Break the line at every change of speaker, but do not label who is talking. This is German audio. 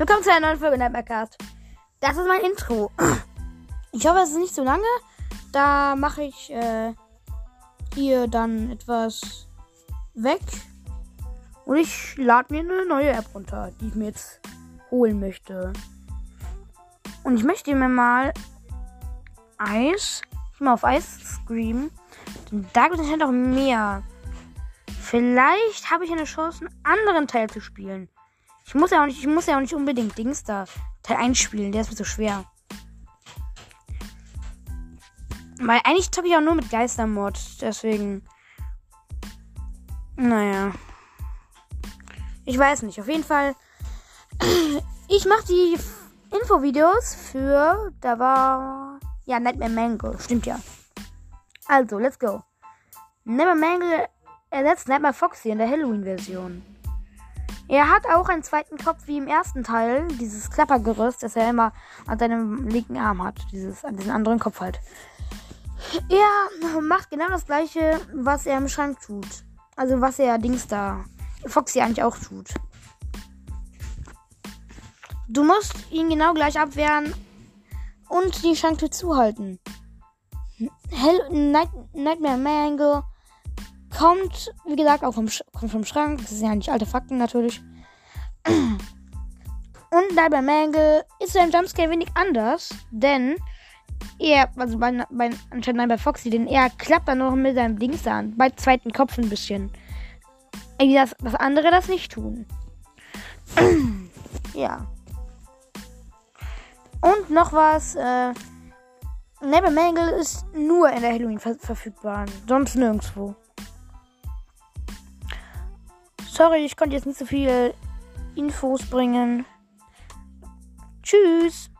Willkommen zu einer neuen Folge Nightmarecast. Das ist mein Intro. Ich hoffe, es ist nicht zu lange. Da mache ich äh, hier dann etwas weg. Und ich lade mir eine neue App runter, die ich mir jetzt holen möchte. Und ich möchte mir mal Eis, mal auf Eis screamen. Da gibt es anscheinend auch mehr. Vielleicht habe ich eine Chance, einen anderen Teil zu spielen. Ich muss ja auch nicht, ich muss ja auch nicht unbedingt Dings da Teil 1 spielen, der ist mir so schwer. Weil eigentlich zocke ich auch nur mit Geistermod, deswegen. Naja. Ich weiß nicht, auf jeden Fall. Ich mache die Infovideos für. Da war. Ja, Nightmare Mango. Stimmt ja. Also, let's go. Nightmare Mango ersetzt Nightmare Foxy in der Halloween-Version. Er hat auch einen zweiten Kopf wie im ersten Teil, dieses Klappergerüst, das er immer an seinem linken Arm hat, dieses an diesen anderen Kopf halt. Er macht genau das gleiche, was er im Schrank tut. Also was er Dings da Foxy eigentlich auch tut. Du musst ihn genau gleich abwehren und die Schranktür zuhalten. Hell Night Nightmare Mango kommt, wie gesagt, auch vom, kommt vom Schrank. Das sind ja nicht alte Fakten natürlich. Und Nightmare Mango ist ein Jumpscare wenig anders, denn er, also bei, bei anscheinend bei Foxy, denn er klappt dann noch mit seinem Dings an. Bei zweiten Kopf ein bisschen. Irgendwie das, das andere das nicht tun. ja. Und noch was, äh, Neighbor Mangle ist nur in der Halloween ver verfügbar, sonst nirgendwo. Sorry, ich konnte jetzt nicht so viel Infos bringen. Tschüss.